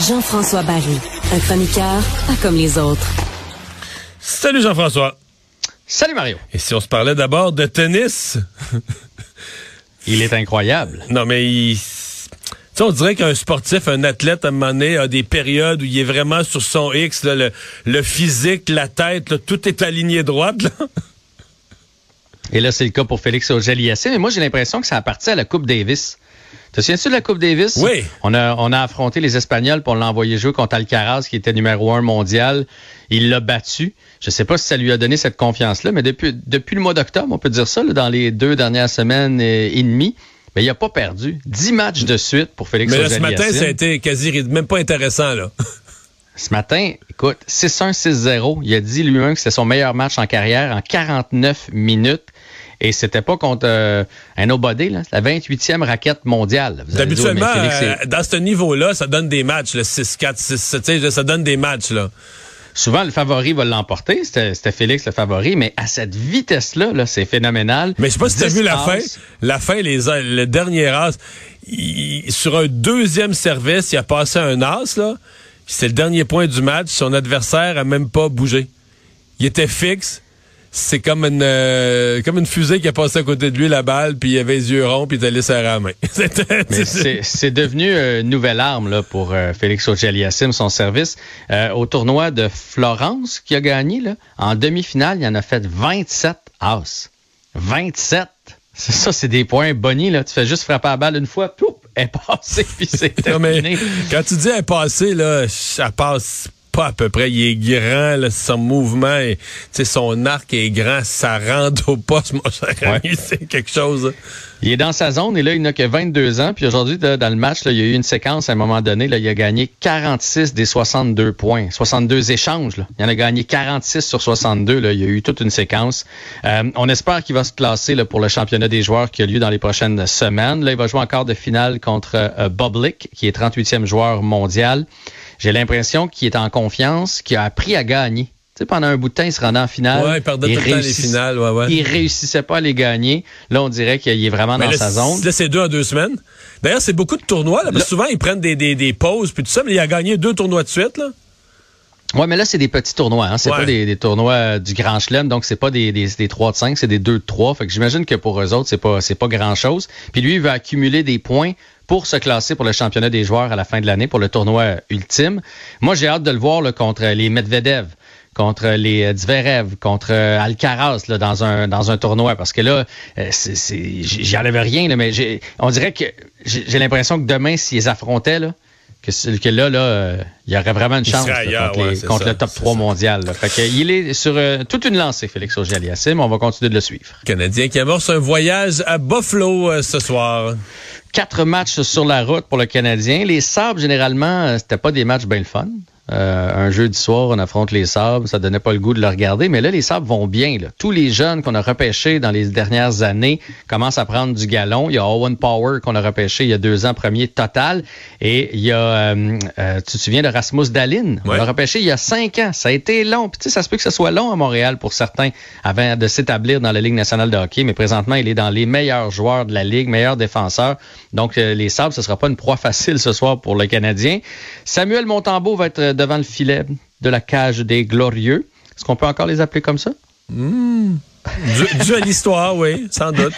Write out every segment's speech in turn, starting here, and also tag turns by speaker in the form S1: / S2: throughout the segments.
S1: Jean-François Barry, un chroniqueur pas comme les autres.
S2: Salut Jean-François.
S3: Salut Mario.
S2: Et si on se parlait d'abord de tennis?
S3: Il est incroyable.
S2: Non, mais il... Tu sais, on dirait qu'un sportif, un athlète, à un moment donné, a des périodes où il est vraiment sur son X, là, le, le physique, la tête, là, tout est aligné droite. Là.
S3: Et là, c'est le cas pour Félix Auger-Aliassime. Mais moi, j'ai l'impression que ça a parti à la Coupe Davis. Te souviens-tu de la Coupe Davis?
S2: Oui.
S3: On a, on a affronté les Espagnols pour l'envoyer jouer contre Alcaraz, qui était numéro un mondial. Il l'a battu. Je sais pas si ça lui a donné cette confiance-là, mais depuis, depuis le mois d'octobre, on peut dire ça, là, dans les deux dernières semaines et, et demie, mais il a pas perdu. Dix matchs de suite pour Félix
S2: Mais là, ce matin, ça a été quasi même pas intéressant. là.
S3: Ce matin, écoute, 6-1, 6-0. Il a dit lui-même que c'était son meilleur match en carrière en 49 minutes. Et c'était pas contre euh, un nobody, là. C'est la 28e raquette mondiale. Vous
S2: Habituellement,
S3: Félix,
S2: euh, dans ce niveau-là, ça donne des matchs, le 6-4, 6 tu sais, ça donne des matchs. là.
S3: souvent, le favori va l'emporter. C'était Félix le favori. Mais à cette vitesse-là, là, c'est phénoménal.
S2: Mais je sais pas si t'as
S3: 10
S2: vu la fin. La fin, les, le dernier as, il- sur un deuxième service, il a passé un as, là. C'est le dernier point du match. Son adversaire a même pas bougé. Il était fixe. C'est comme une euh, comme une fusée qui a passé à côté de lui la balle, puis il avait les yeux ronds, puis il était allé serrer la main. C'était-
S3: Mais c'est c'est devenu une nouvelle arme là, pour euh, Félix Auger-Aliassime, son service. Euh, au tournoi de Florence qui a gagné, là, en demi-finale, il en a fait 27 as. 27! C'est ça, c'est des points bonnies. Là. Tu fais juste frapper la balle une fois, pouf, elle est passée, puis c'est
S2: Non, mais
S3: terminé.
S2: quand tu dis elle passer, là, elle passe pas à peu près. Il est grand, là, son mouvement, est- son arc est grand, ça rentre au poste, mon cher
S3: Ouais.
S2: c'est quelque chose.
S3: Il est dans sa zone et là, il n'a que 22 ans. Puis aujourd'hui, dans le match, là, il y a eu une séquence à un moment donné. Là, il a gagné 46 des 62 points. 62 échanges. Là. Il en a gagné 46 sur 62. Là. Il y a eu toute une séquence. Euh, on espère qu'il va se classer là, pour le championnat des joueurs qui a lieu dans les prochaines semaines. Là, il va jouer encore de finale contre euh, Boblik, qui est 38e joueur mondial. J'ai l'impression qu'il est en confiance, qu'il a appris à gagner. Tu sais, pendant un bout de temps, il se rendait en finale.
S2: Ouais, il perdait tout le temps les
S3: réussit-
S2: finales, ouais, ouais.
S3: Il réussissait pas à les gagner. Là, on dirait qu'il est vraiment
S2: Mais
S3: dans
S2: là,
S3: sa zone.
S2: Là, c'est deux en deux semaines. D'ailleurs, c'est beaucoup de tournois, là, parce que souvent, ils prennent des, des, des pauses, puis tout ça, mais il a gagné deux tournois de suite, là.
S3: Ouais, mais là, c'est des petits tournois. Hein. C'est
S2: Ouais.
S3: pas des, des tournois euh, du Grand Chelem, donc c'est pas des, des, des 3 de 5, c'est des 2 de 3. Fait que j'imagine que pour eux autres, c'est pas, c'est pas grand-chose. Puis lui, il va accumuler des points pour se classer pour le championnat des joueurs à la fin de l'année, pour le tournoi ultime. Moi, j'ai hâte de le voir là, contre les Medvedev contre les euh, Zverev, contre euh, Alcaraz là, dans un dans un tournoi parce que là euh, c'est j'y enlève rien là, mais j'ai on dirait que j'ai j'ai l'impression que demain s'ils affrontaient là que, que là là euh, il y aurait vraiment une chance
S2: serait
S3: là,
S2: ailleurs,
S3: contre, les-
S2: ouais, c'est
S3: contre
S2: ça,
S3: le top
S2: c'est
S3: 3
S2: ça.
S3: mondial. là. Fait que, il est sur euh, toute une lancée Félix Auger-Aliassime, on va continuer de le suivre.
S2: Canadien qui amorce un voyage à Buffalo euh, ce soir.
S3: Quatre matchs sur la route pour le Canadien. Les Sabres, généralement, c'était pas des matchs bien le fun. Euh, un jeudi soir, on affronte les Sabres, ça donnait pas le goût de le regarder, mais là, les Sabres vont bien. là. Tous les jeunes qu'on a repêchés dans les dernières années commencent à prendre du galon. Il y a Owen Power qu'on a repêché il y a deux ans, premier total. Et il y a, euh, euh, tu te souviens de Rasmus Dalin? On
S2: Ouais.
S3: l'a repêché il y a cinq ans. Ça a été long. Puis tu sais, ça se peut que ce soit long à Montréal pour certains avant de s'établir dans la Ligue nationale de hockey, mais présentement, il est dans les meilleurs joueurs de la Ligue, meilleurs défenseurs. Donc, euh, les Sabres, ce sera pas une proie facile ce soir pour le Canadien. Samuel Montembeau va être devant le filet de la cage des Glorieux. Est-ce qu'on peut encore les appeler comme ça?
S2: Dû, à l'histoire, oui, sans doute.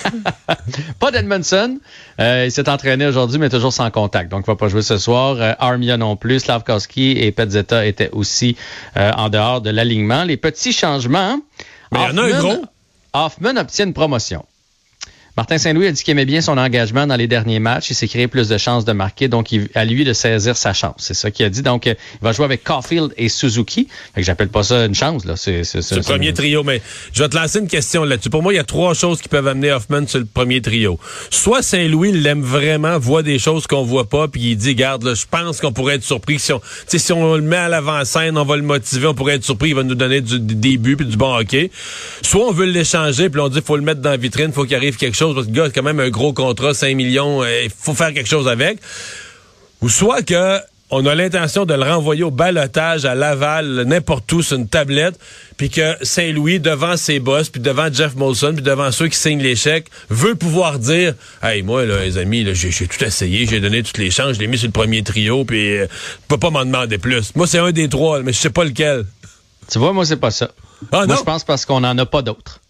S3: pas d'Edmondson. Euh, il s'est entraîné aujourd'hui, mais toujours sans contact. Donc, il va pas jouer ce soir. Euh, Armia non plus. Slavkowski et Petzetta étaient aussi euh, en dehors de l'alignement. Les petits changements.
S2: Mais il y en a un gros.
S3: Hoffman obtient une promotion. Martin Saint-Louis a dit qu'il aimait bien son engagement dans les derniers matchs. Il s'est créé plus de chances de marquer, donc il, à lui de saisir sa chance. C'est ça qu'il a dit. Donc, euh, il va jouer avec Caulfield et Suzuki. Fait que j'appelle pas ça une chance. là. C'est
S2: le premier trio. Mais je vais te lancer une question là-dessus. Pour moi, il y a trois choses qui peuvent amener Hoffman sur le premier trio. Soit Saint-Louis l'aime vraiment, voit des choses qu'on voit pas, puis il dit, garde, je pense qu'on pourrait être surpris. Si on, si on le met à l'avant-scène, on va le motiver, on pourrait être surpris, il va nous donner du, début puis du bon hockey. Soit on veut l'échanger, puis on dit, faut le mettre dans la vitrine, faut qu'il arrive quelque chose parce que le gars a quand même un gros contrat, 5 millions, euh, il faut faire quelque chose avec. Ou soit que on a l'intention de le renvoyer au balotage à Laval, n'importe où, sur une tablette, puis que Saint-Louis, devant ses boss, puis devant Jeff Molson, puis devant ceux qui signent chèques, veut pouvoir dire « Hey, moi, là, les amis, j'ai tout essayé, j'ai donné toutes les chances, je l'ai mis sur le premier trio, puis euh, peux pas m'en demander plus. » Moi, c'est un des trois, mais je sais pas lequel.
S3: Tu vois, moi, c'est pas ça. Ah, moi, je pense parce qu'on en a pas d'autres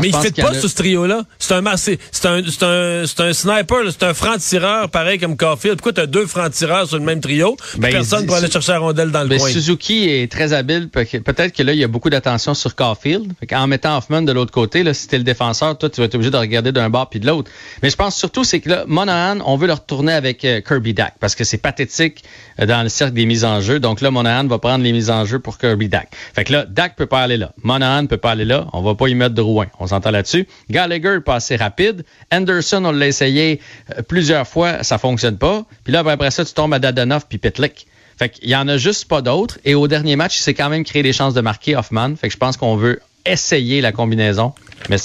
S2: mais il fait pas sur ce trio-là. C'est un, c'est un, c'est un, c'est un sniper, c'est un franc-tireur pareil comme Caulfield. Pourquoi t'as deux francs-tireurs sur le même trio? Ben, personne pour aller chercher la rondelle dans le ben, coin.
S3: Suzuki est très habile. Peut-être que là, il y a beaucoup d'attention sur Caulfield. En mettant Hoffman de l'autre côté, là, si t'es le défenseur, toi, tu vas être obligé de regarder d'un bord puis de l'autre. Mais je pense surtout, c'est que là, Monahan, on veut le retourner avec euh, Kirby Dack parce que c'est pathétique euh, dans le cercle des mises en jeu. Donc là, Monahan va prendre les mises en jeu pour Kirby Dack. Fait que là, Dack peut pas aller là. Monahan peut pas aller là. On va pas y mettre de Rouen. On s'entend là-dessus. Gallagher pas assez rapide. Anderson, on l'a essayé euh, plusieurs fois, ça fonctionne pas. Puis là, après ça, tu tombes à Dadanoff puis Pitlick. Fait qu'il y en a juste pas d'autres. Et au dernier match, il s'est quand même créé des chances de marquer Hoffman. Fait que je pense qu'on veut essayer la combinaison. Mais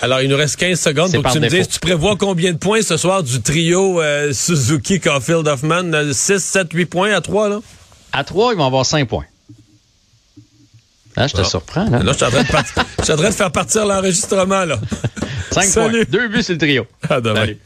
S2: Alors, il nous reste 15 secondes pour que tu me dises, tu prévois combien de points ce soir du trio euh, Suzuki, Caulfield, Hoffman? 6, 7, 8 points à 3, là?
S3: À 3, ils vont avoir 5 points. Là, je te surprends. Là,
S2: là je suis en, train de faire partir l'enregistrement. là.
S3: 5 points. Deux buts sur le trio.
S2: À demain. Salut.